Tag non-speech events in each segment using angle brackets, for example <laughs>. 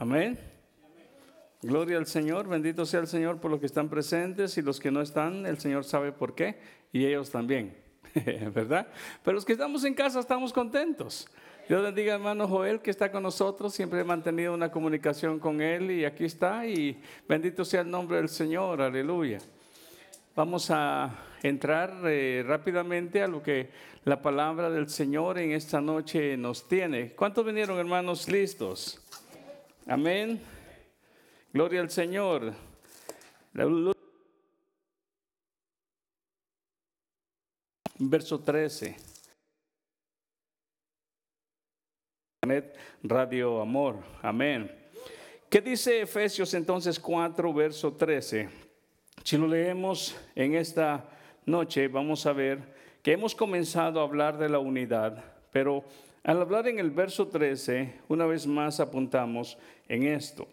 Amén. Gloria al Señor, bendito sea el Señor por los que están presentes y los que no están, el Señor sabe por qué y ellos también, <laughs> ¿verdad? Pero los que estamos en casa estamos contentos. Dios bendiga hermano Joel que está con nosotros, siempre he mantenido una comunicación con él y aquí está y bendito sea el nombre del Señor, aleluya. Vamos a entrar eh, rápidamente a lo que la palabra del Señor en esta noche nos tiene. ¿Cuántos vinieron hermanos listos? Amén. Gloria al Señor. Verso 13. Radio Amor. Amén. ¿Qué dice Efesios entonces 4, verso 13? Si lo leemos en esta noche, vamos a ver que hemos comenzado a hablar de la unidad, pero al hablar en el verso 13, una vez más apuntamos en esto.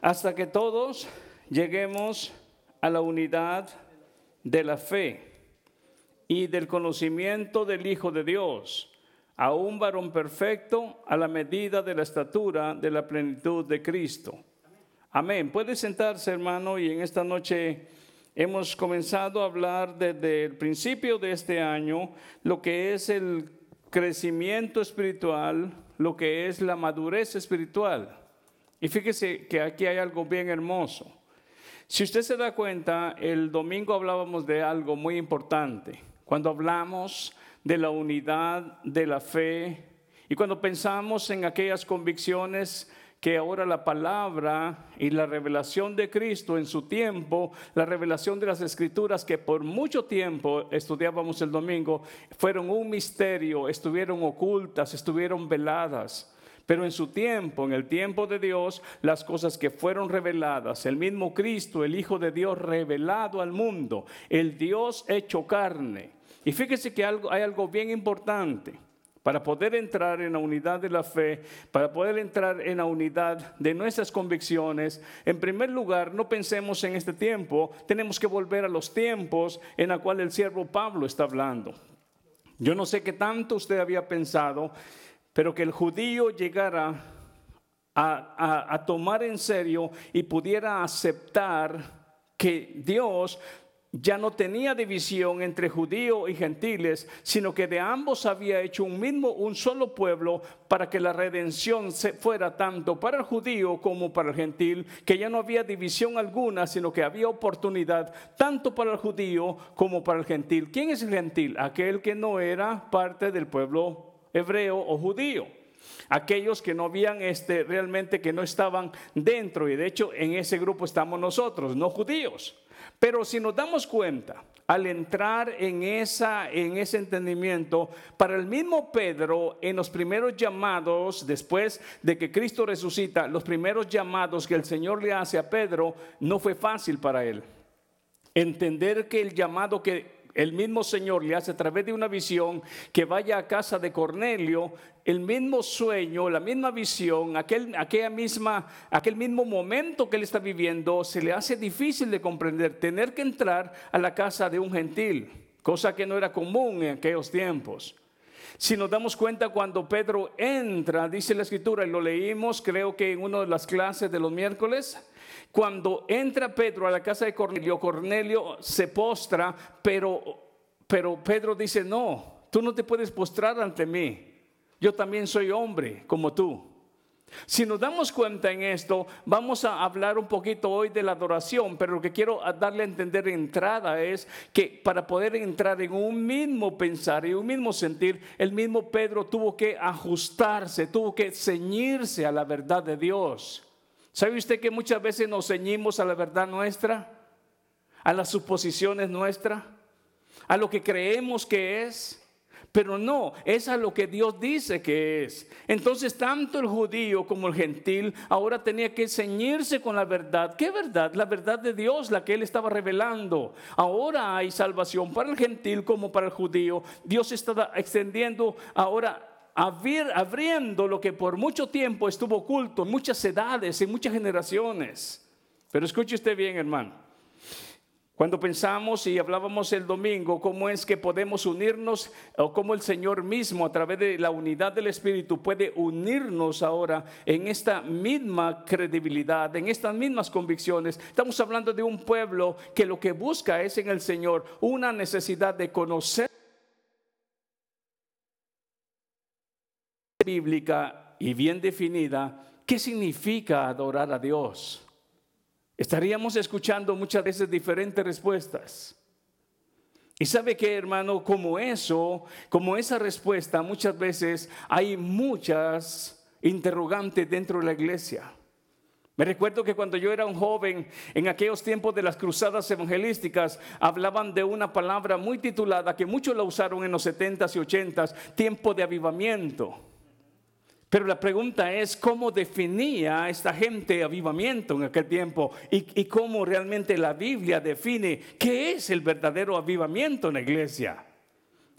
Hasta que todos lleguemos a la unidad de la fe y del conocimiento del Hijo de Dios, a un varón perfecto a la medida de la estatura de la plenitud de Cristo. Amén. Puede sentarse, hermano, y en esta noche hemos comenzado a hablar desde el principio de este año lo que es el crecimiento espiritual, lo que es la madurez espiritual. Y fíjese que aquí hay algo bien hermoso. Si usted se da cuenta, el domingo hablábamos de algo muy importante. Cuando hablamos de la unidad de la fe y cuando pensamos en aquellas convicciones que ahora la palabra y la revelación de Cristo en su tiempo, la revelación de las escrituras que por mucho tiempo estudiábamos el domingo, fueron un misterio, estuvieron ocultas, estuvieron veladas. Pero en su tiempo, en el tiempo de Dios, las cosas que fueron reveladas, el mismo Cristo, el Hijo de Dios revelado al mundo, el Dios hecho carne. Y fíjese que hay algo bien importante. Para poder entrar en la unidad de la fe, para poder entrar en la unidad de nuestras convicciones, en primer lugar, no pensemos en este tiempo, tenemos que volver a los tiempos en la cual el siervo Pablo está hablando. Yo no sé qué tanto usted había pensado, pero que el judío llegara a, a tomar en serio y pudiera aceptar que Dios ya no tenía división entre judíos y gentiles, sino que de ambos había hecho un mismo, un solo pueblo para que la redención se fuera tanto para el judío como para el gentil, que ya no había división alguna, sino que había oportunidad tanto para el judío como para el gentil. ¿Quién es el gentil? Aquel que no era parte del pueblo hebreo o judío aquellos que no habían este realmente que no estaban dentro y de hecho en ese grupo estamos nosotros, no judíos. Pero si nos damos cuenta, al entrar en, esa, en ese entendimiento, para el mismo Pedro, en los primeros llamados, después de que Cristo resucita, los primeros llamados que el Señor le hace a Pedro, no fue fácil para él. Entender que el llamado que el mismo Señor le hace a través de una visión que vaya a casa de Cornelio, el mismo sueño, la misma visión, aquel, aquella misma, aquel mismo momento que él está viviendo, se le hace difícil de comprender, tener que entrar a la casa de un gentil, cosa que no era común en aquellos tiempos. Si nos damos cuenta cuando Pedro entra, dice la escritura, y lo leímos creo que en una de las clases de los miércoles, cuando entra Pedro a la casa de Cornelio, Cornelio se postra, pero, pero Pedro dice, no, tú no te puedes postrar ante mí. Yo también soy hombre como tú. Si nos damos cuenta en esto, vamos a hablar un poquito hoy de la adoración, pero lo que quiero darle a entender de entrada es que para poder entrar en un mismo pensar y un mismo sentir, el mismo Pedro tuvo que ajustarse, tuvo que ceñirse a la verdad de Dios. ¿Sabe usted que muchas veces nos ceñimos a la verdad nuestra? A las suposiciones nuestras, a lo que creemos que es. Pero no, es a lo que Dios dice que es. Entonces, tanto el judío como el gentil ahora tenía que ceñirse con la verdad. ¿Qué verdad? La verdad de Dios, la que él estaba revelando. Ahora hay salvación para el gentil como para el judío. Dios está extendiendo ahora abriendo lo que por mucho tiempo estuvo oculto en muchas edades, en muchas generaciones. Pero escuche usted bien, hermano. Cuando pensamos y hablábamos el domingo cómo es que podemos unirnos o cómo el Señor mismo a través de la unidad del Espíritu puede unirnos ahora en esta misma credibilidad, en estas mismas convicciones. Estamos hablando de un pueblo que lo que busca es en el Señor una necesidad de conocer bíblica y bien definida qué significa adorar a Dios. Estaríamos escuchando muchas veces diferentes respuestas. Y sabe que, hermano, como eso, como esa respuesta, muchas veces hay muchas interrogantes dentro de la iglesia. Me recuerdo que cuando yo era un joven, en aquellos tiempos de las cruzadas evangelísticas, hablaban de una palabra muy titulada que muchos la usaron en los 70s y 80s, tiempo de avivamiento. Pero la pregunta es cómo definía esta gente avivamiento en aquel tiempo y, cómo realmente la Biblia define qué es el verdadero avivamiento en la iglesia.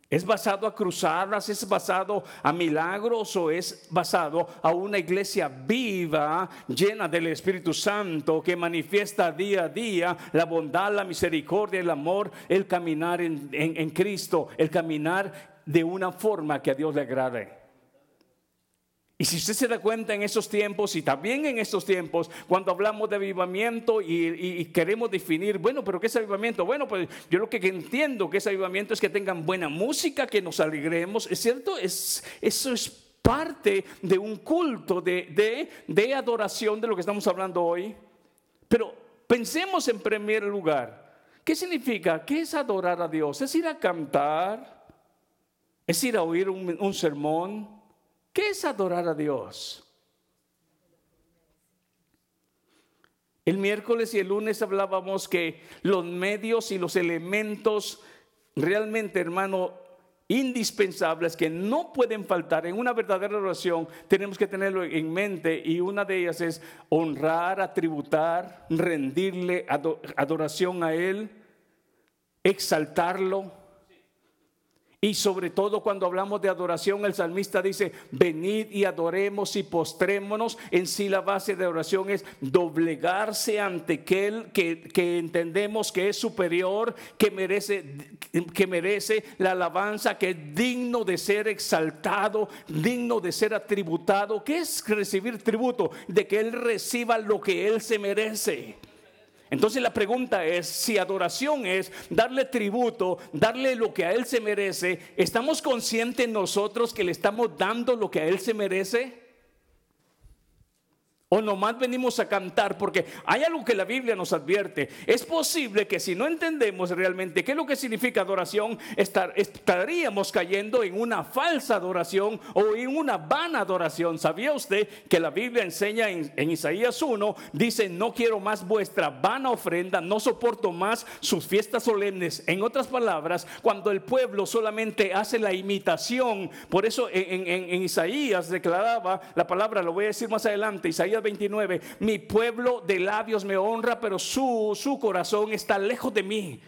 ¿Es basado a cruzadas? ¿Es basado a milagros? ¿O es basado a una iglesia viva, llena del Espíritu Santo, que manifiesta día a día la bondad, la misericordia, el amor, el caminar en, en Cristo, el caminar de una forma que a Dios le agrade? Y si usted se da cuenta en esos tiempos y también en estos tiempos, cuando hablamos de avivamiento y, queremos definir, bueno, pero ¿qué es avivamiento? Bueno, pues yo lo que entiendo que es avivamiento es que tengan buena música, que nos alegremos, ¿es cierto? Es, eso es parte de un culto de, de adoración de lo que estamos hablando hoy. Pero pensemos en primer lugar, ¿qué significa? ¿Qué es adorar a Dios? ¿Es ir a cantar? ¿Es ir a oír un, un sermón? ¿Qué es adorar a Dios? El miércoles y el lunes hablábamos que los medios y los elementos realmente, hermano, indispensables que no pueden faltar en una verdadera oración, tenemos que tenerlo en mente y una de ellas es honrar, atributar, rendirle adoración a Él, exaltarlo y sobre todo cuando hablamos de adoración, el salmista dice, venid y adoremos y postrémonos. En sí la base de oración es doblegarse ante aquel que, que entendemos que es superior, que merece, que merece la alabanza, que es digno de ser exaltado, digno de ser atributado. ¿Qué es recibir tributo? De que Él reciba lo que Él se merece. Entonces la pregunta es, si adoración es darle tributo, darle lo que a Él se merece, ¿estamos conscientes nosotros que le estamos dando lo que a Él se merece? O nomás venimos a cantar porque hay algo que la Biblia nos advierte. Es posible que si no entendemos realmente qué es lo que significa adoración, estaríamos cayendo en una falsa adoración o en una vana adoración. ¿Sabía usted que la Biblia enseña en, Isaías 1? Dice, no quiero más vuestra vana ofrenda, no soporto más sus fiestas solemnes. En otras palabras, cuando el pueblo solamente hace la imitación, por eso en, en Isaías declaraba la palabra, lo voy a decir más adelante, Isaías 29, mi pueblo de labios me honra, pero su, su corazón está lejos de mí.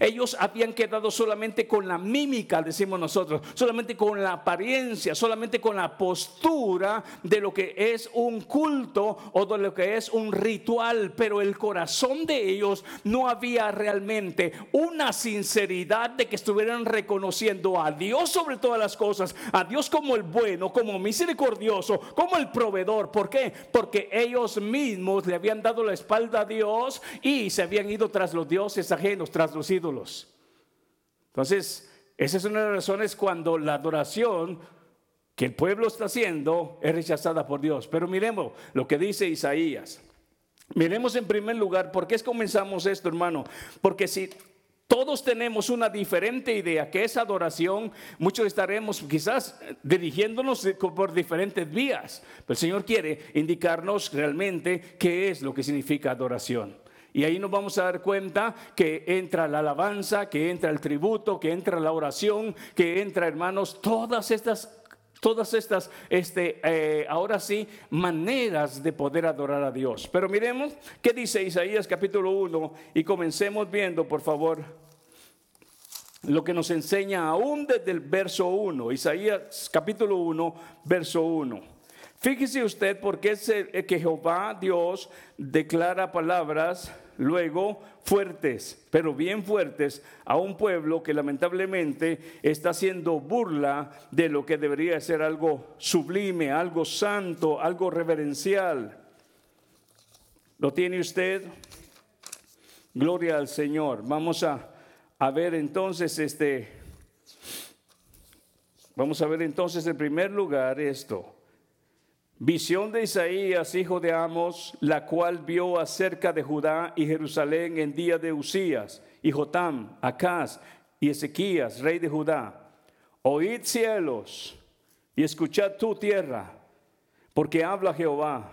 Ellos habían quedado solamente con la mímica, decimos nosotros, solamente con la apariencia, solamente con la postura de lo que es un culto o de lo que es un ritual, pero el corazón de ellos no había realmente una sinceridad de que estuvieran reconociendo a Dios sobre todas las cosas, a Dios como el bueno, como misericordioso, como el proveedor. ¿Por qué? Porque ellos mismos le habían dado la espalda a Dios y se habían ido tras los dioses ajenos, tras los Entonces, esa es una de las razones cuando la adoración que el pueblo está haciendo es rechazada por Dios. Pero miremos lo que dice Isaías. Miremos en primer lugar, ¿por qué comenzamos esto, hermano? Porque si todos tenemos una diferente idea que es adoración, muchos estaremos quizás dirigiéndonos por diferentes vías. Pero el Señor quiere indicarnos realmente qué es lo que significa adoración. Y ahí nos vamos a dar cuenta que entra la alabanza, que entra el tributo, que entra la oración, que entra, hermanos, todas estas todas estas, este, eh, ahora sí, maneras de poder adorar a Dios. Pero miremos qué dice Isaías capítulo 1 y comencemos viendo, por favor, lo que nos enseña aún desde el verso 1, Isaías capítulo 1, verso 1. Fíjese usted porque es que Jehová Dios declara palabras luego fuertes, pero bien fuertes, a un pueblo que lamentablemente está haciendo burla de lo que debería ser algo sublime, algo santo, algo reverencial. ¿Lo tiene usted? Gloria al Señor. Vamos a, a ver entonces este. Vamos a ver entonces en primer lugar esto. Visión de Isaías, hijo de Amos, la cual vio acerca de Judá y Jerusalén en día de Usías, y Jotam, Acaz y Ezequías, rey de Judá. Oíd cielos y escuchad tu tierra, porque habla Jehová.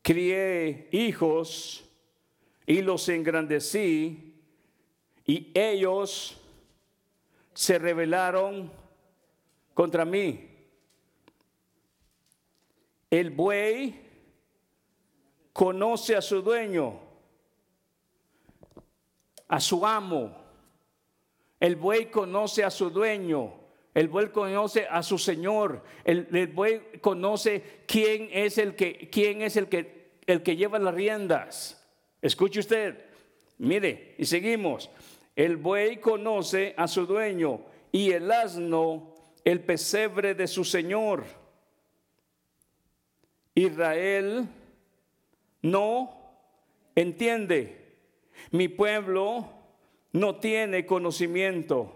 Crié hijos y los engrandecí, y ellos se rebelaron contra mí el buey conoce a su dueño, a su amo. El buey conoce a su dueño. El buey conoce a su señor. El, buey conoce quién es el que quién es el que el que lleva las riendas. Escuche usted. Mire, y seguimos. El buey conoce a su dueño y el asno el pesebre de su señor. Israel no entiende. Mi pueblo no tiene conocimiento.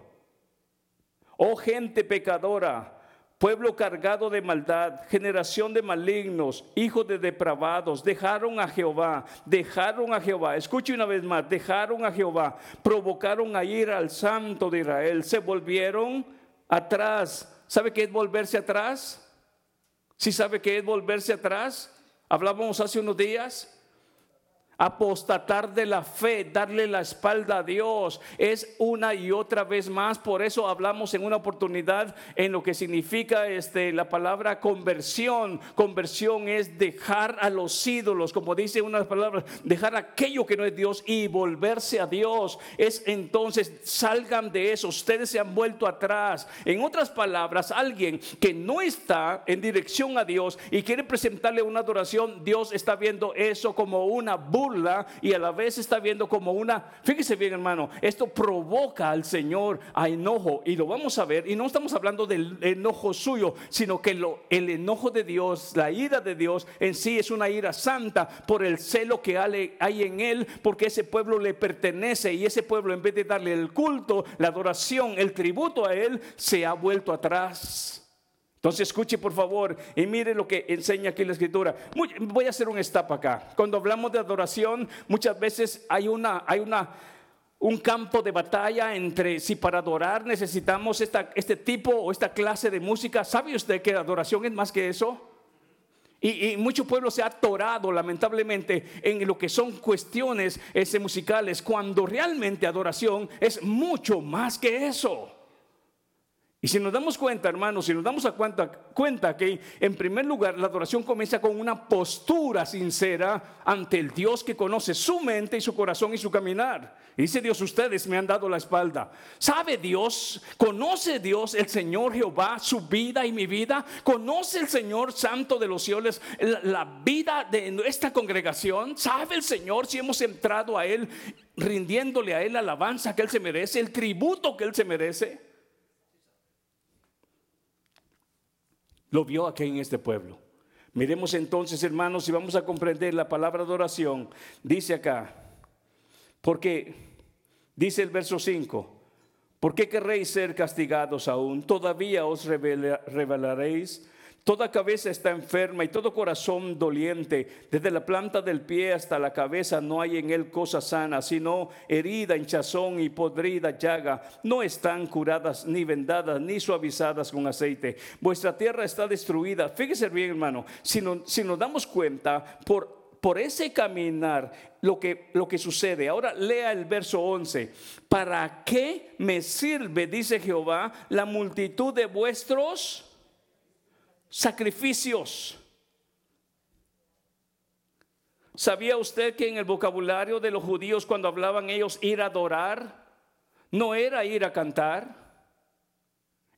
Oh gente pecadora, pueblo cargado de maldad, generación de malignos, hijos de depravados, dejaron a Jehová, dejaron a Jehová. Escuche una vez más, dejaron a Jehová, provocaron a ir al santo de Israel, se volvieron atrás. ¿Sabe qué es volverse atrás? Si sabe que es volverse atrás, hablábamos hace unos días, apostatar de la fe, darle la espalda a Dios, es una y otra vez más. Por eso hablamos en una oportunidad en lo que significa este, la palabra conversión. Conversión es dejar a los ídolos, como dice una de las palabras, dejar aquello que no es Dios y volverse a Dios. Es entonces, salgan de eso, ustedes se han vuelto atrás. En otras palabras, alguien que no está en dirección a Dios y quiere presentarle una adoración, Dios está viendo eso como una burla y a la vez está viendo como una, fíjese bien hermano, esto provoca al Señor a enojo y lo vamos a ver y no estamos hablando del enojo suyo, sino que lo, el enojo de Dios, la ira de Dios en sí es una ira santa por el celo que hay en él, porque ese pueblo le pertenece y ese pueblo en vez de darle el culto, la adoración, el tributo a él, se ha vuelto atrás. Entonces escuche por favor y mire lo que enseña aquí la escritura. voy a hacer un stop acá. Cuando hablamos de adoración, muchas veces hay una, hay una, un campo de batalla entre si para adorar necesitamos esta, este tipo o esta clase de música. ¿Sabe usted que adoración es más que eso? Y, y, mucho pueblo se ha atorado lamentablemente en lo que son cuestiones ese, musicales, cuando realmente adoración es mucho más que eso. Y si nos damos cuenta, hermanos, si nos damos a cuenta, que en primer lugar la adoración comienza con una postura sincera ante el Dios que conoce su mente y su corazón y su caminar. Y dice Dios, ustedes me han dado la espalda. ¿Sabe Dios? ¿Conoce Dios el Señor Jehová su vida y mi vida? ¿Conoce el Señor Santo de los cielos la, la vida de nuestra congregación? ¿Sabe el Señor si hemos entrado a Él rindiéndole a Él la alabanza que Él se merece, el tributo que Él se merece? Lo vio aquí en este pueblo. Miremos entonces, hermanos, y vamos a comprender la palabra de oración. Dice acá, porque, dice el verso 5, ¿por qué querréis ser castigados aún? ¿Todavía os revelaréis? Toda cabeza está enferma y todo corazón doliente. Desde la planta del pie hasta la cabeza no hay en él cosa sana, sino herida, hinchazón y podrida llaga. No están curadas ni vendadas ni suavizadas con aceite. Vuestra tierra está destruida. Fíjese bien, hermano, si, si nos damos cuenta por por ese caminar lo que, lo que sucede. Ahora lea el verso 11. ¿Para qué me sirve, dice Jehová, la multitud de vuestros sacrificios. ¿Sabía usted que en el vocabulario de los judíos cuando hablaban ellos ir a adorar, no era ir a cantar?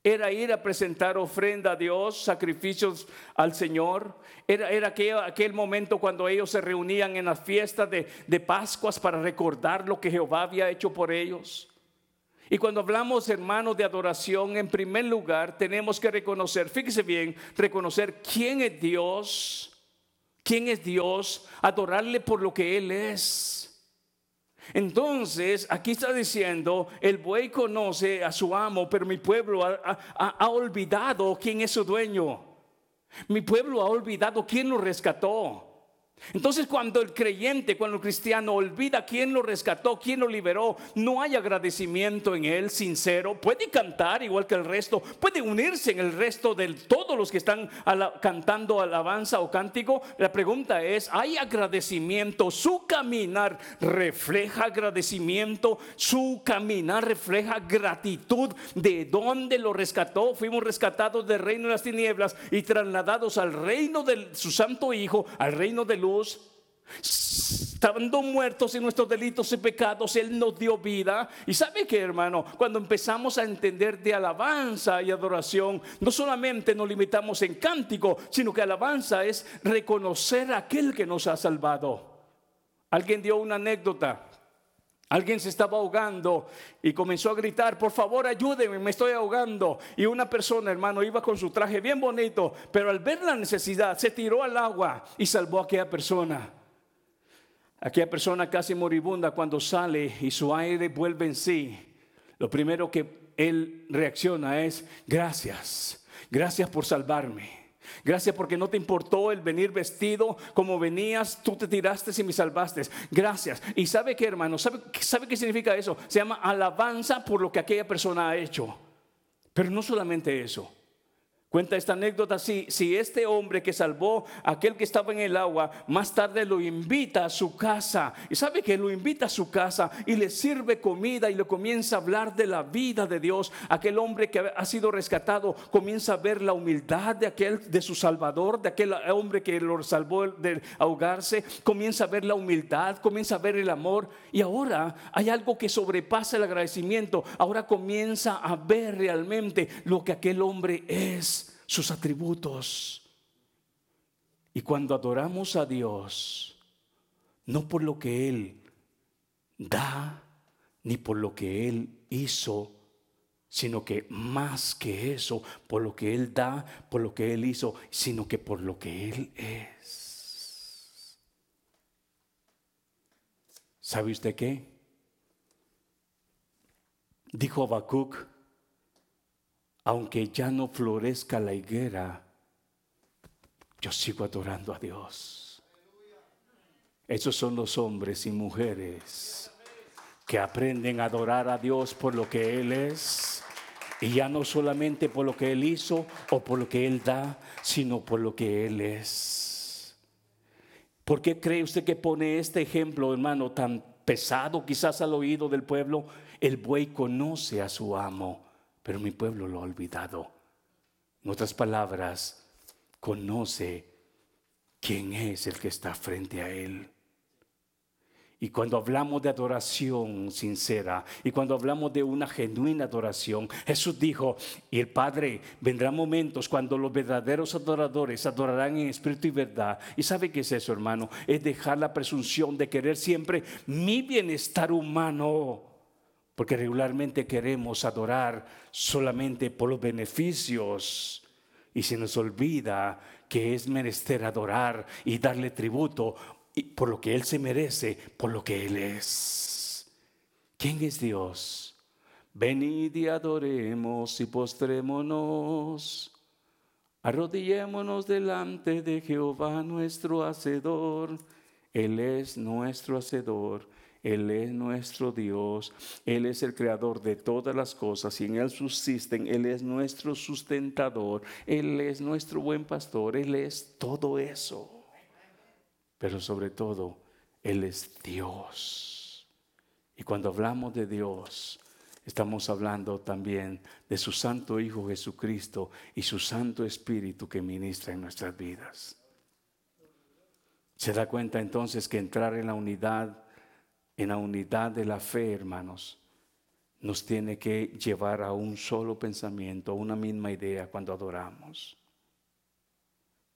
Era ir a presentar ofrenda a Dios, sacrificios al Señor. Era, era aquel, aquel, momento cuando ellos se reunían en las fiestas de, de Pascuas para recordar lo que Jehová había hecho por ellos. Y cuando hablamos, hermanos, de adoración, en primer lugar tenemos que reconocer, fíjese bien, reconocer quién es Dios, quién es Dios, adorarle por lo que Él es. Entonces, aquí está diciendo, el buey conoce a su amo, pero mi pueblo ha, olvidado quién es su dueño. Mi pueblo ha olvidado quién lo rescató. Entonces cuando el creyente, cuando el cristiano olvida quién lo rescató, quién lo liberó, no hay agradecimiento en él sincero. Puede cantar igual que el resto, puede unirse en el resto de todos los que están cantando alabanza o cántico. La pregunta es, ¿hay agradecimiento? Su caminar refleja agradecimiento, su caminar refleja gratitud de dónde lo rescató. Fuimos rescatados del reino de las tinieblas y trasladados al reino de su santo Hijo, al reino de luz Estando muertos en nuestros delitos y pecados, Él nos dio vida. Y sabe que, hermano, cuando empezamos a entender de alabanza y adoración, no solamente nos limitamos en cántico, sino que alabanza es reconocer a aquel que nos ha salvado. Alguien dio una anécdota. Alguien se estaba ahogando y comenzó a gritar, por favor ayúdenme, me estoy ahogando. Y una persona, hermano, iba con su traje bien bonito, pero al ver la necesidad se tiró al agua y salvó a aquella persona. Aquella persona casi moribunda cuando sale y su aire vuelve en sí, lo primero que él reacciona es, gracias, gracias por salvarme. Gracias porque no te importó el venir vestido como venías, tú te tiraste y me salvaste. Gracias. Y sabe qué, hermano, ¿Sabe, ¿sabe qué significa eso? Se llama alabanza por lo que aquella persona ha hecho. Pero no solamente eso. Cuenta esta anécdota, si, si este hombre que salvó aquel que estaba en el agua, más tarde lo invita a su casa, y sabe que lo invita a su casa y le sirve comida y le comienza a hablar de la vida de Dios, aquel hombre que ha sido rescatado comienza a ver la humildad de aquel, de su Salvador, de aquel hombre que lo salvó de ahogarse, comienza a ver la humildad, comienza a ver el amor, y ahora hay algo que sobrepasa el agradecimiento, ahora comienza a ver realmente lo que aquel hombre es sus atributos. Y cuando adoramos a Dios, no por lo que Él da, ni por lo que Él hizo, sino que más que eso, por lo que Él da, por lo que Él hizo, sino que por lo que Él es. ¿Sabe usted qué? Dijo Habacuc, aunque ya no florezca la higuera, yo sigo adorando a Dios. Esos son los hombres y mujeres que aprenden a adorar a Dios por lo que Él es. Y ya no solamente por lo que Él hizo o por lo que Él da, sino por lo que Él es. ¿Por qué cree usted que pone este ejemplo, hermano, tan pesado quizás al oído del pueblo? El buey conoce a su amo pero mi pueblo lo ha olvidado. En otras palabras, conoce quién es el que está frente a él. Y cuando hablamos de adoración sincera y cuando hablamos de una genuina adoración, Jesús dijo, y el Padre, vendrán momentos cuando los verdaderos adoradores adorarán en espíritu y verdad. ¿Y sabe qué es eso, hermano? Es dejar la presunción de querer siempre mi bienestar humano porque regularmente queremos adorar solamente por los beneficios y se nos olvida que es menester adorar y darle tributo por lo que Él se merece, por lo que Él es. ¿Quién es Dios? Venid y adoremos y postrémonos. Arrodillémonos delante de Jehová nuestro Hacedor. Él es nuestro Hacedor él es nuestro Dios, Él es el creador de todas las cosas y en Él subsisten, Él es nuestro sustentador, Él es nuestro buen pastor, Él es todo eso. Pero sobre todo, Él es Dios. Y cuando hablamos de Dios, estamos hablando también de su Santo Hijo Jesucristo y su Santo Espíritu que ministra en nuestras vidas. Se da cuenta entonces que entrar en la unidad en la unidad de la fe, hermanos, nos tiene que llevar a un solo pensamiento, a una misma idea cuando adoramos.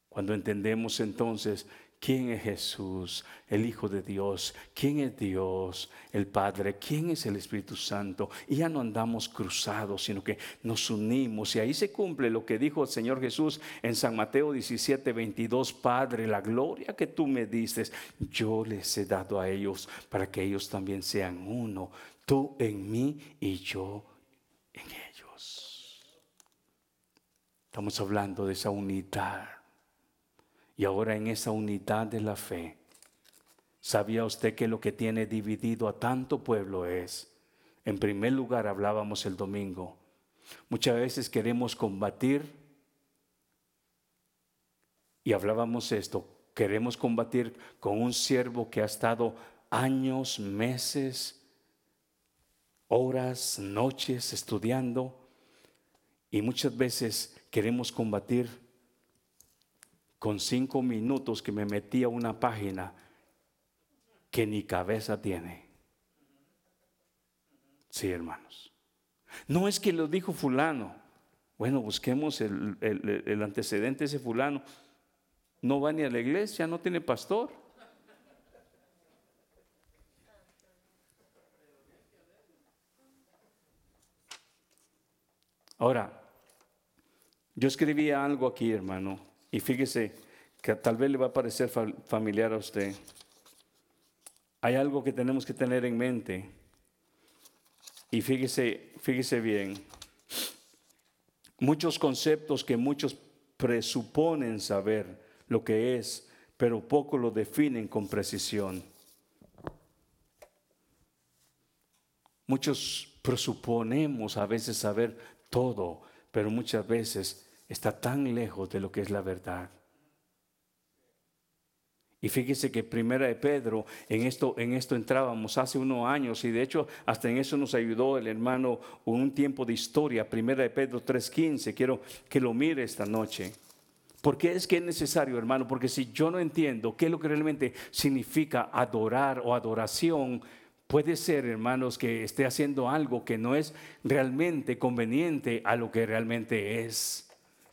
Cuando entendemos entonces quién es Jesús, el Hijo de Dios, quién es Dios, el Padre, quién es el Espíritu Santo, y ya no andamos cruzados, sino que nos unimos. Y ahí se cumple lo que dijo el Señor Jesús en San Mateo 17, 22, Padre, la gloria que tú me diste, yo les he dado a ellos para que ellos también sean uno, tú en mí y yo en ellos. Estamos hablando de esa unidad y ahora en esa unidad de la fe, ¿sabía usted que lo que tiene dividido a tanto pueblo es? En primer lugar, hablábamos el domingo, muchas veces queremos combatir y hablábamos esto, queremos combatir con un siervo que ha estado años, meses, horas, noches estudiando y muchas veces queremos combatir con cinco minutos que me metí a una página que ni cabeza tiene. Sí, hermanos. No es que lo dijo fulano. Bueno, busquemos el, el antecedente de ese fulano. No va ni a la iglesia, no tiene pastor. Ahora, yo escribía algo aquí, hermano, y fíjese que tal vez le va a parecer familiar a usted. Hay algo que tenemos que tener en mente. Y fíjese, fíjese bien. Muchos conceptos que muchos presuponen saber lo que es, pero poco lo definen con precisión. Muchos presuponemos a veces saber todo, pero muchas veces está tan lejos de lo que es la verdad. Y fíjese que primera de Pedro, en esto, en esto entrábamos hace unos años y de hecho hasta en eso nos ayudó el hermano un tiempo de historia, primera de Pedro 3.15, quiero que lo mire esta noche. ¿Por qué es que es necesario, hermano? Porque si yo no entiendo qué es lo que realmente significa adorar o adoración, puede ser, hermanos, que esté haciendo algo que no es realmente conveniente a lo que realmente es.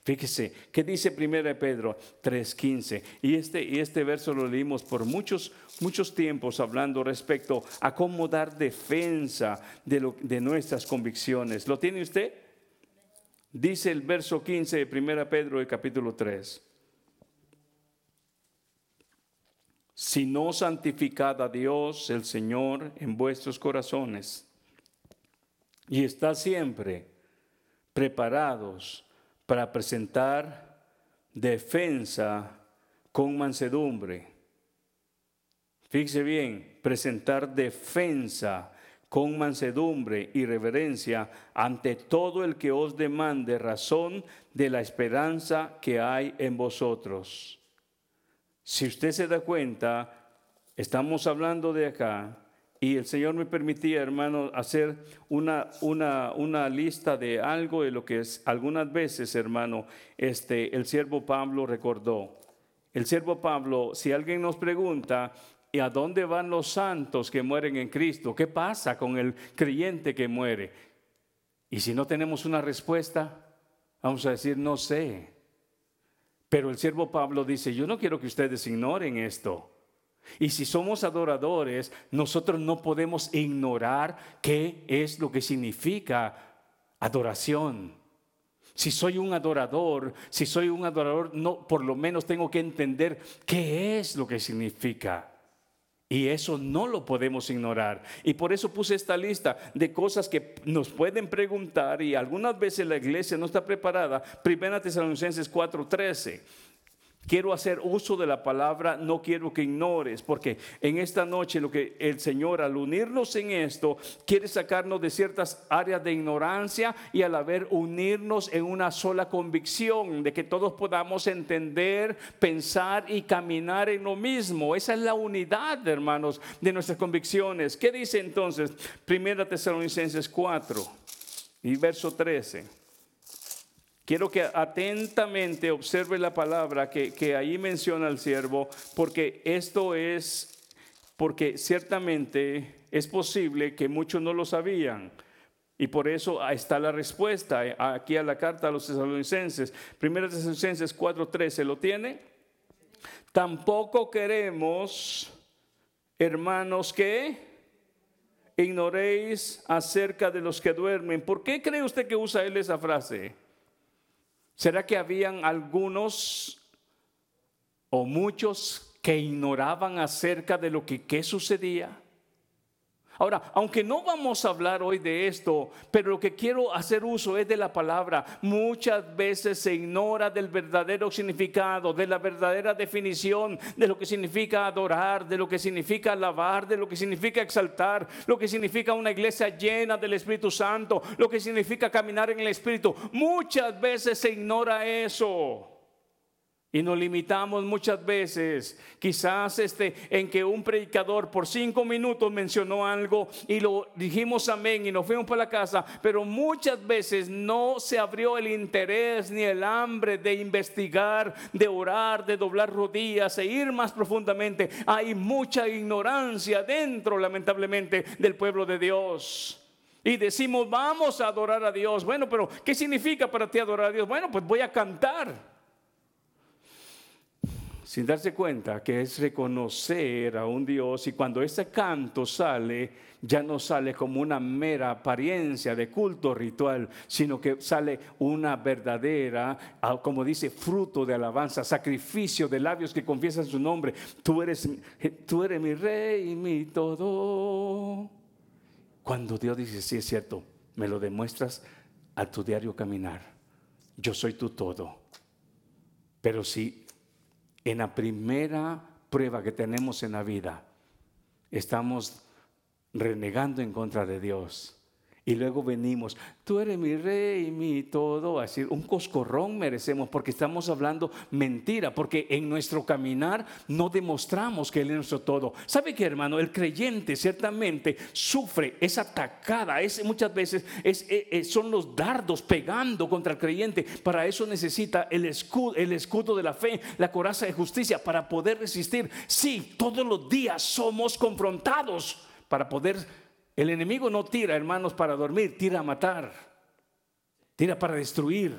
Fíjese, ¿qué dice 1 Pedro 3:15? Y este, y este verso lo leímos por muchos, muchos tiempos hablando respecto a cómo dar defensa de, de nuestras convicciones. ¿Lo tiene usted? Dice el verso 15 de 1 Pedro del capítulo 3. Si no santificad a Dios el Señor en vuestros corazones y está siempre preparados para presentar defensa con mansedumbre. Fíjese bien, presentar defensa con mansedumbre y reverencia ante todo el que os demande razón de la esperanza que hay en vosotros. Si usted se da cuenta, estamos hablando de acá y el Señor me permitía, hermano, hacer una, una, una, lista de algo de lo que es algunas veces, hermano, este, el siervo Pablo recordó. El siervo Pablo, si alguien nos pregunta, ¿y a dónde van los santos que mueren en Cristo? ¿Qué pasa con el creyente que muere? Y si no tenemos una respuesta, vamos a decir, no sé. Pero el siervo Pablo dice, yo no quiero que ustedes ignoren esto. Y si somos adoradores, nosotros no podemos ignorar qué es lo que significa adoración. Si soy un adorador, si soy un adorador, no, por lo menos tengo que entender qué es lo que significa. Y eso no lo podemos ignorar. Y por eso puse esta lista de cosas que nos pueden preguntar y algunas veces la iglesia no está preparada. Primera Tesalonicenses 4:13. Quiero hacer uso de la palabra, no quiero que ignores, porque en esta noche lo que el Señor al unirnos en esto quiere sacarnos de ciertas áreas de ignorancia y al haber unirnos en una sola convicción de que todos podamos entender, pensar y caminar en lo mismo. Esa es la unidad, hermanos, de nuestras convicciones. ¿Qué dice entonces Primera Tesalonicenses 4 y verso 13? Quiero que atentamente observe la palabra que, ahí menciona el siervo, porque esto es, porque ciertamente es posible que muchos no lo sabían, Y por eso está la respuesta eh, aquí a la carta a los tesalonicenses. Primera tesalonicenses 4:13, ¿lo tiene? Tampoco queremos, hermanos, que ignoréis acerca de los que duermen. ¿Por qué cree usted que usa él esa frase? ¿Será que habían algunos o muchos que ignoraban acerca de lo que ¿qué sucedía? Ahora, aunque no vamos a hablar hoy de esto, pero lo que quiero hacer uso es de la palabra. Muchas veces se ignora del verdadero significado, de la verdadera definición de lo que significa adorar, de lo que significa alabar, de lo que significa exaltar, lo que significa una iglesia llena del Espíritu Santo, lo que significa caminar en el Espíritu. Muchas veces se ignora eso. Y nos limitamos muchas veces, quizás este, en que un predicador por cinco minutos mencionó algo y lo dijimos amén y nos fuimos para la casa, pero muchas veces no se abrió el interés ni el hambre de investigar, de orar, de doblar rodillas e ir más profundamente. Hay mucha ignorancia dentro, lamentablemente, del pueblo de Dios. Y decimos, vamos a adorar a Dios. Bueno, pero ¿qué significa para ti adorar a Dios? Bueno, pues voy a cantar sin darse cuenta que es reconocer a un Dios y cuando ese canto sale, ya no sale como una mera apariencia de culto ritual, sino que sale una verdadera, ah, como dice, fruto de alabanza, sacrificio de labios que confiesan su nombre. Tú eres, tú eres mi rey y mi todo. Cuando Dios dice, sí es cierto, me lo demuestras a tu diario caminar. Yo soy tu todo. Pero si en la primera prueba que tenemos en la vida, estamos renegando en contra de Dios. Y luego venimos, tú eres mi rey, mi todo, así un coscorrón merecemos porque estamos hablando mentira, porque en nuestro caminar no demostramos que Él es nuestro todo. ¿Sabe qué, hermano? El creyente ciertamente sufre, es atacada, es, muchas veces es, eh, eh, son los dardos pegando contra el creyente. Para eso necesita el escudo, el escudo de la fe, la coraza de justicia, para poder resistir. Sí, todos los días somos confrontados para poder el enemigo no tira, hermanos, para dormir, tira a matar, tira para destruir.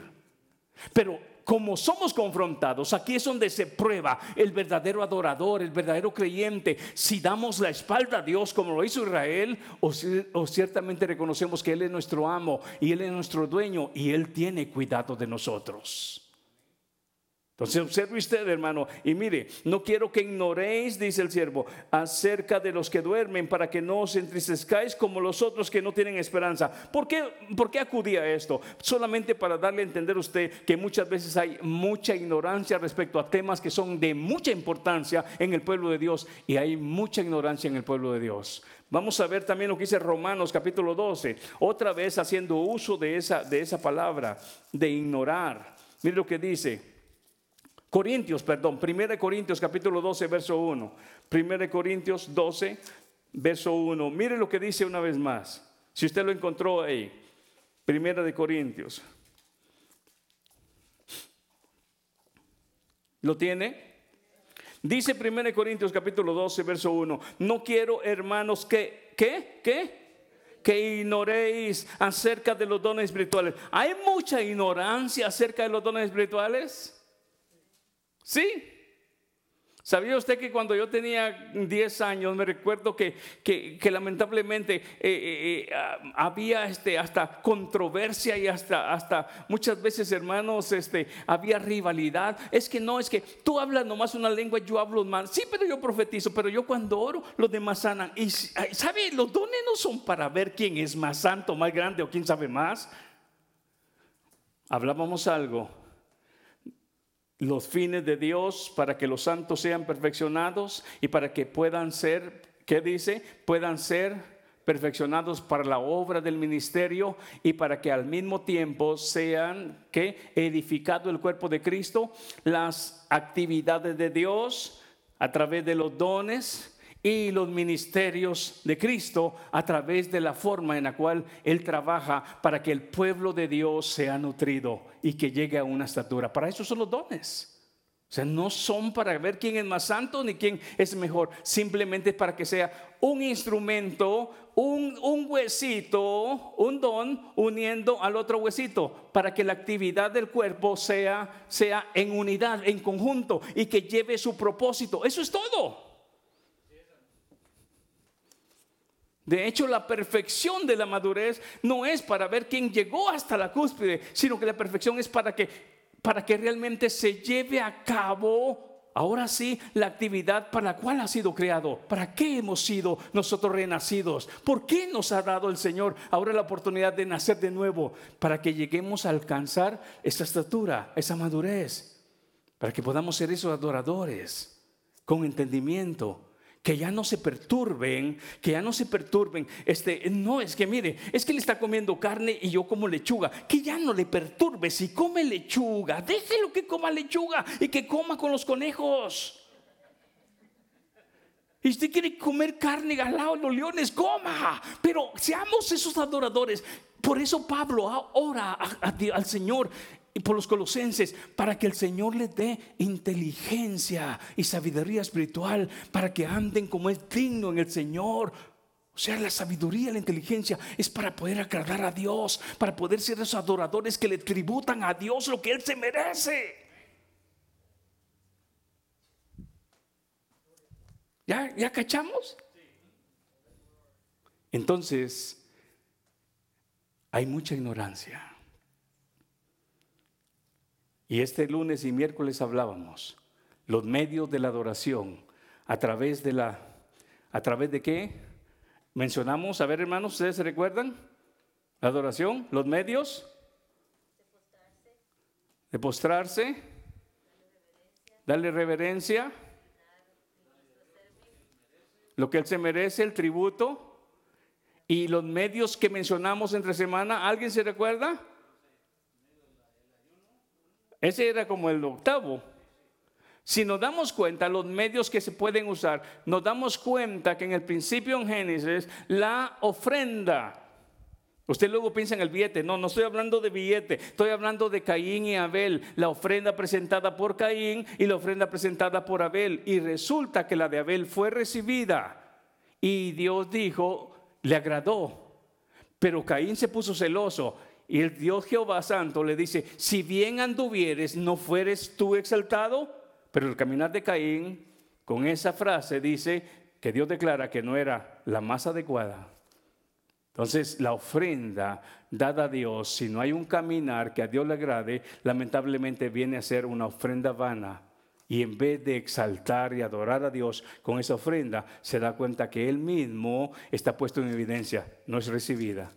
Pero como somos confrontados, aquí es donde se prueba el verdadero adorador, el verdadero creyente, si damos la espalda a Dios como lo hizo Israel, o, o, ciertamente reconocemos que Él es nuestro amo y Él es nuestro dueño y Él tiene cuidado de nosotros. Entonces observe usted, hermano, y mire, no quiero que ignoréis, dice el siervo, acerca de los que duermen, para que no os entristezcáis como los otros que no tienen esperanza. ¿Por qué, ¿Por qué acudía a esto? Solamente para darle a entender a usted que muchas veces hay mucha ignorancia respecto a temas que son de mucha importancia en el pueblo de Dios y hay mucha ignorancia en el pueblo de Dios. Vamos a ver también lo que dice Romanos capítulo 12, otra vez haciendo uso de esa, de esa palabra, de ignorar. Mire lo que dice. Corintios, perdón, 1 Corintios capítulo 12, verso 1. 1 Corintios 12, verso 1. Mire lo que dice una vez más. Si usted lo encontró ahí. Primera de Corintios. ¿Lo tiene? Dice 1 Corintios capítulo 12, verso 1. No quiero, hermanos, que, ¿qué? ¿Qué? Que ignoréis acerca de los dones espirituales. ¿Hay mucha ignorancia acerca de los dones espirituales? Sí. ¿Sabía usted que cuando yo tenía 10 años me recuerdo que, lamentablemente eh, eh, eh, ah, había este, hasta controversia y hasta, hasta muchas veces hermanos este, había rivalidad? Es que no, es que tú hablas nomás una lengua, yo hablo más. Sí, pero yo profetizo, pero yo cuando oro los demás sanan. Y ¿sabe? Los dones no son para ver quién es más santo, más grande o quién sabe más. Hablábamos algo los fines de Dios para que los santos sean perfeccionados y para que puedan ser, ¿qué dice? Puedan ser perfeccionados para la obra del ministerio y para que al mismo tiempo sean que edificado el cuerpo de Cristo, las actividades de Dios a través de los dones y los ministerios de Cristo a través de la forma en la cual Él trabaja para que el pueblo de Dios sea nutrido y que llegue a una estatura. Para eso son los dones. O sea, no son para ver quién es más santo ni quién es mejor. Simplemente para que sea un instrumento, un, un, huesito, un don uniendo al otro huesito. Para que la actividad del cuerpo sea, sea en unidad, en conjunto y que lleve su propósito. Eso es todo. De hecho, la perfección de la madurez no es para ver quién llegó hasta la cúspide, sino que la perfección es para que para que realmente se lleve a cabo, ahora sí, la actividad para la cual ha sido creado. ¿Para qué hemos sido nosotros renacidos? ¿Por qué nos ha dado el Señor ahora la oportunidad de nacer de nuevo? Para que lleguemos a alcanzar esa estatura, esa madurez, para que podamos ser esos adoradores con entendimiento que ya no se perturben, que ya no se perturben. Este, no es que mire, es que él está comiendo carne y yo como lechuga, que ya no le perturbe si come lechuga, déjelo que coma lechuga y que coma con los conejos. Y usted quiere comer carne de los leones, coma. Pero seamos esos adoradores. Por eso Pablo ora al Señor y por los colosenses, para que el Señor les dé inteligencia y sabiduría espiritual, para que anden como es digno en el Señor. O sea, la sabiduría, la inteligencia es para poder agradar a Dios, para poder ser esos adoradores que le tributan a Dios lo que Él se merece. ¿Ya, ya cachamos? Entonces, hay mucha ignorancia. Y este lunes y miércoles hablábamos los medios de la adoración a través de la a través de qué? Mencionamos, a ver hermanos, ¿ustedes se recuerdan? La adoración, los medios de postrarse, darle reverencia, lo que él se merece, el tributo y los medios que mencionamos entre semana, ¿alguien se recuerda? Ese era como el octavo. Si nos damos cuenta, los medios que se pueden usar, nos damos cuenta que en el principio en Génesis, la ofrenda, Usted luego piensa en el billete. No, no estoy hablando de billete. Estoy hablando de Caín y Abel. La ofrenda presentada por Caín y la ofrenda presentada por Abel. Y resulta que la de Abel fue recibida. Y Dios dijo, le agradó. Pero Caín se puso celoso y el Dios Jehová Santo le dice, si bien anduvieres, no fueres tú exaltado. Pero el caminar de Caín, con esa frase, dice que Dios declara que no era la más adecuada. Entonces, la ofrenda dada a Dios, si no hay un caminar que a Dios le agrade, lamentablemente viene a ser una ofrenda vana. Y en vez de exaltar y adorar a Dios con esa ofrenda, se da cuenta que Él mismo está puesto en evidencia, no es recibida.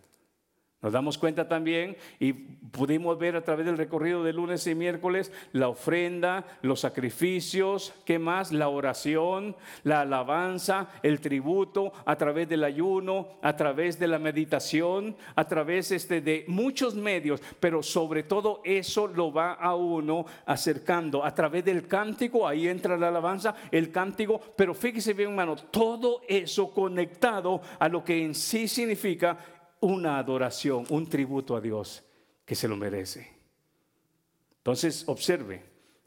Nos damos cuenta también y pudimos ver a través del recorrido de lunes y miércoles la ofrenda, los sacrificios, ¿qué más? La oración, la alabanza, el tributo, a través del ayuno, a través de la meditación, a través este, de muchos medios, pero sobre todo eso lo va a uno acercando a través del cántico, ahí entra la alabanza, el cántico, pero fíjese bien hermano, todo eso conectado a lo que en sí significa una adoración, un tributo a Dios que se lo merece. Entonces, observe,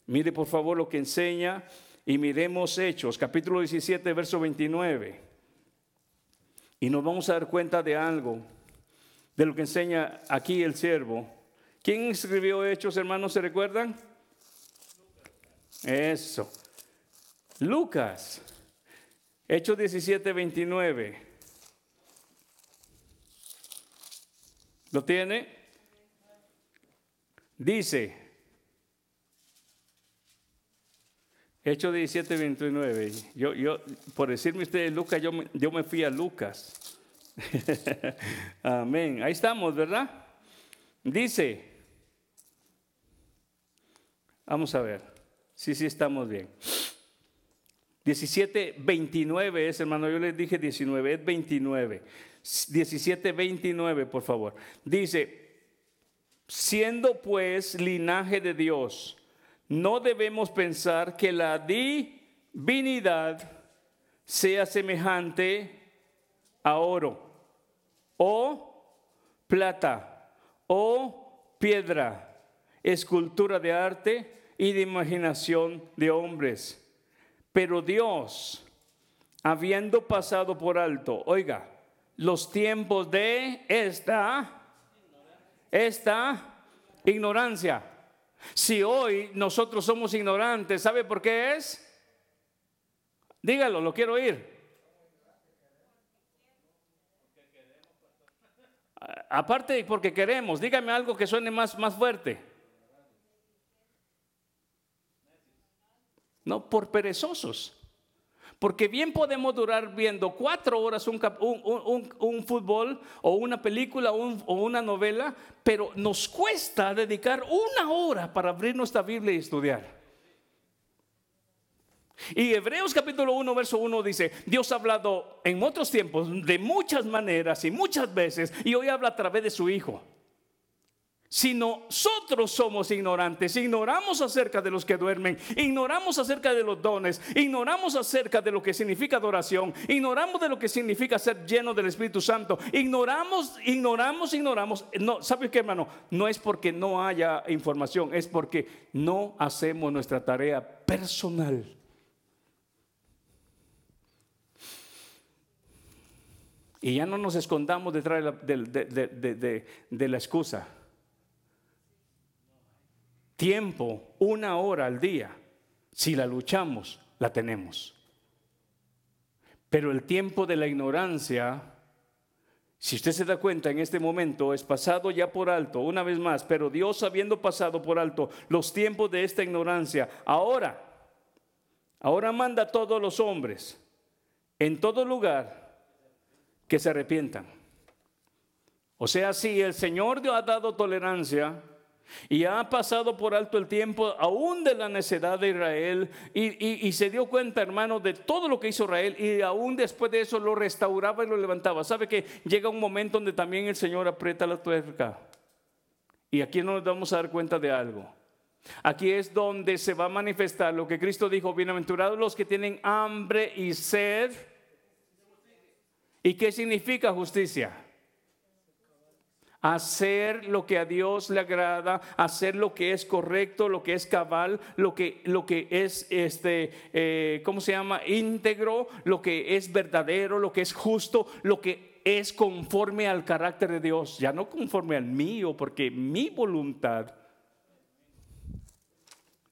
mire por favor lo que enseña y miremos Hechos, capítulo 17, verso 29. Y nos vamos a dar cuenta de algo, de lo que enseña aquí el siervo. ¿Quién escribió Hechos, hermanos? ¿Se recuerdan? Eso. Lucas. Hechos 17, 29. ¿Lo tiene? Dice, Hecho 17, 29. Yo, yo, por decirme ustedes Lucas, yo, yo me fui a Lucas. <laughs> Amén. Ahí estamos, ¿verdad? Dice, vamos a ver, sí, sí estamos bien. 17, 29 es, hermano, yo les dije 19, es 29. 17, 29, por favor. Dice, siendo pues linaje de Dios, no debemos pensar que la divinidad sea semejante a oro o plata o piedra, escultura de arte y de imaginación de hombres. Pero Dios, habiendo pasado por alto, oiga, los tiempos de esta, esta ignorancia. Si hoy nosotros somos ignorantes, ¿sabe por qué es? Dígalo, lo quiero oír. Aparte de porque queremos, dígame algo que suene más, más fuerte. No, por perezosos. Porque bien podemos durar viendo cuatro horas un, fútbol o una película o, una novela, pero nos cuesta dedicar una hora para abrir nuestra Biblia y estudiar. Y Hebreos capítulo 1, verso 1 dice, Dios ha hablado en otros tiempos de muchas maneras y muchas veces, y hoy habla a través de su Hijo. Si nosotros somos ignorantes, ignoramos acerca de los que duermen, ignoramos acerca de los dones, ignoramos acerca de lo que significa adoración, ignoramos de lo que significa ser lleno del Espíritu Santo, ignoramos, ignoramos, ignoramos. No, ¿sabe qué, hermano? No es porque no haya información, es porque no hacemos nuestra tarea personal. Y ya no nos escondamos detrás de la, excusa. Tiempo, una hora al día, si la luchamos, la tenemos. Pero el tiempo de la ignorancia, si usted se da cuenta en este momento, es pasado ya por alto, una vez más, pero Dios habiendo pasado por alto los tiempos de esta ignorancia, ahora, ahora manda a todos los hombres, en todo lugar, que se arrepientan. O sea, si el Señor ha dado tolerancia y ha pasado por alto el tiempo aún de la necedad de Israel y, se dio cuenta, hermano, de todo lo que hizo Israel y aún después de eso lo restauraba y lo levantaba. ¿Sabe que llega un momento donde también el Señor aprieta la tuerca? Y aquí no nos vamos a dar cuenta de algo. Aquí es donde se va a manifestar lo que Cristo dijo, bienaventurados los que tienen hambre y sed ¿Y qué significa justicia? Hacer lo que a Dios le agrada, hacer lo que es correcto, lo que es cabal, lo que, lo que es, este, eh, ¿cómo se llama? Íntegro, lo que es verdadero, lo que es justo, lo que es conforme al carácter de Dios, ya no conforme al mío, porque mi voluntad,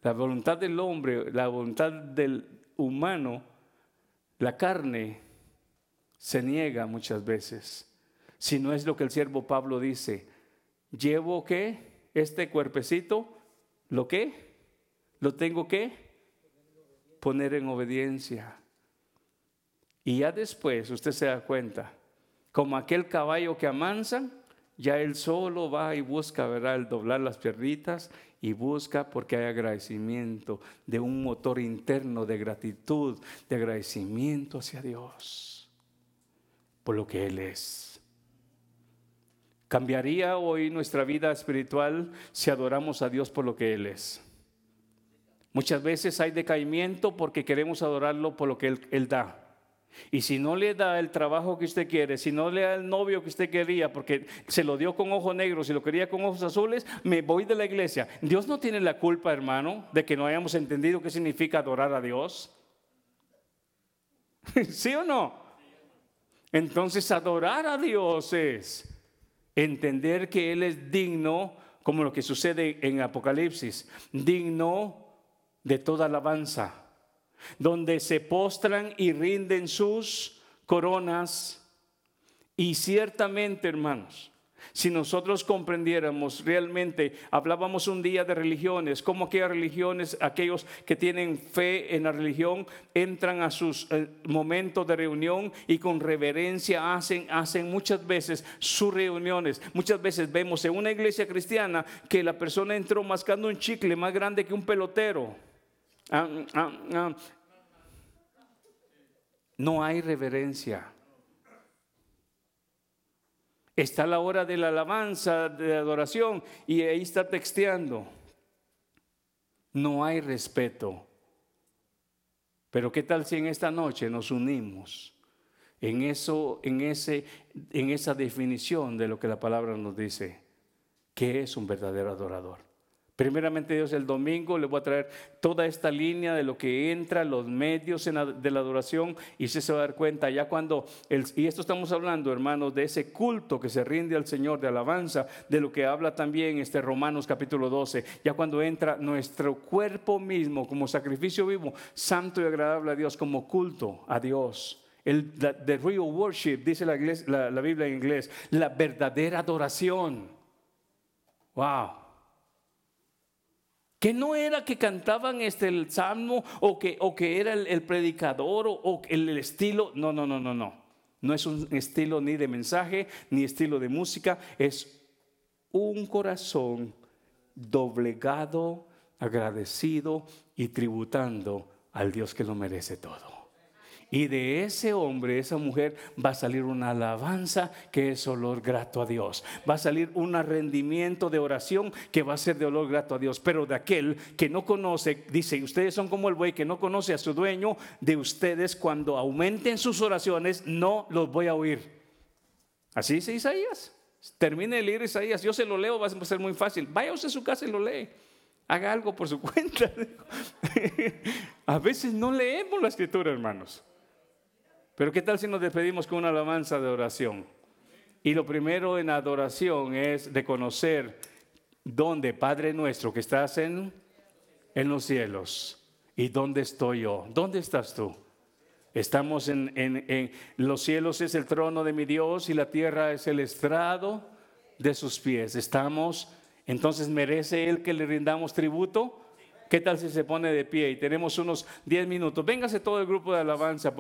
la voluntad del hombre, la voluntad del humano, la carne, se niega muchas veces. Si no es lo que el siervo Pablo dice, llevo que este cuerpecito, ¿lo qué? Lo tengo que poner en obediencia. Y ya después usted se da cuenta, como aquel caballo que amansa, ya él solo va y busca, ¿verdad? El doblar las piernitas y busca porque hay agradecimiento de un motor interno de gratitud, de agradecimiento hacia Dios por lo que Él es. ¿Cambiaría hoy nuestra vida espiritual si adoramos a Dios por lo que Él es? Muchas veces hay decaimiento porque queremos adorarlo por lo que Él, da. Y si no le da el trabajo que usted quiere, si no le da el novio que usted quería, porque se lo dio con ojos negros y lo quería con ojos azules, me voy de la iglesia. Dios no tiene la culpa, hermano, de que no hayamos entendido qué significa adorar a Dios. <laughs> ¿Sí o no? Entonces adorar a Dios es entender que Él es digno, como lo que sucede en Apocalipsis, digno de toda alabanza, donde se postran y rinden sus coronas. Y ciertamente, hermanos, si nosotros comprendiéramos realmente, hablábamos un día de religiones, cómo aquellas religiones, aquellos que tienen fe en la religión, entran a sus eh, momentos de reunión y con reverencia hacen, hacen muchas veces sus reuniones. Muchas veces vemos en una iglesia cristiana que la persona entró mascando un chicle más grande que un pelotero. Ah, ah, ah. No hay reverencia. Está la hora de la alabanza, de adoración, y ahí está texteando. No hay respeto. Pero ¿qué tal si en esta noche nos unimos en, eso, en, ese, en esa definición de lo que la palabra nos dice? que es un verdadero adorador? Primeramente Dios, el domingo le voy a traer toda esta línea de lo que entra, los medios de la adoración, y se va a dar cuenta ya cuando, el, y esto estamos hablando, hermanos, de ese culto que se rinde al Señor de alabanza, de lo que habla también este Romanos capítulo 12, ya cuando entra nuestro cuerpo mismo como sacrificio vivo, santo y agradable a Dios, como culto a Dios. El the real worship, dice la, la Biblia en inglés, la verdadera adoración. Wow. Que no era que cantaban este el salmo o que, o que era el, predicador o, el, el estilo. No, no, no, no, no. No es un estilo ni de mensaje ni estilo de música. Es un corazón doblegado, agradecido y tributando al Dios que lo merece todo. Y de ese hombre, esa mujer, va a salir una alabanza que es olor grato a Dios. Va a salir un rendimiento de oración que va a ser de olor grato a Dios. Pero de aquel que no conoce, dice, ustedes son como el buey que no conoce a su dueño, de ustedes cuando aumenten sus oraciones, no los voy a oír. Así dice Isaías. Termine de leer Isaías. Yo se lo leo, va a ser muy fácil. Vaya a su casa y lo lee haga algo por su <laughs> cuenta. a veces no leemos la escritura, hermanos. Pero ¿qué tal si nos despedimos con una alabanza de oración? Y lo primero en adoración es reconocer dónde, Padre nuestro, que estás en, en los cielos. ¿Y dónde estoy yo? ¿Dónde estás tú? Estamos en, en, en, los cielos es el trono de mi Dios y la tierra es el estrado de sus pies. Estamos, entonces merece Él que le rindamos tributo. ¿Qué tal si se pone de pie y tenemos unos 10 minutos? Véngase todo el grupo de alabanza.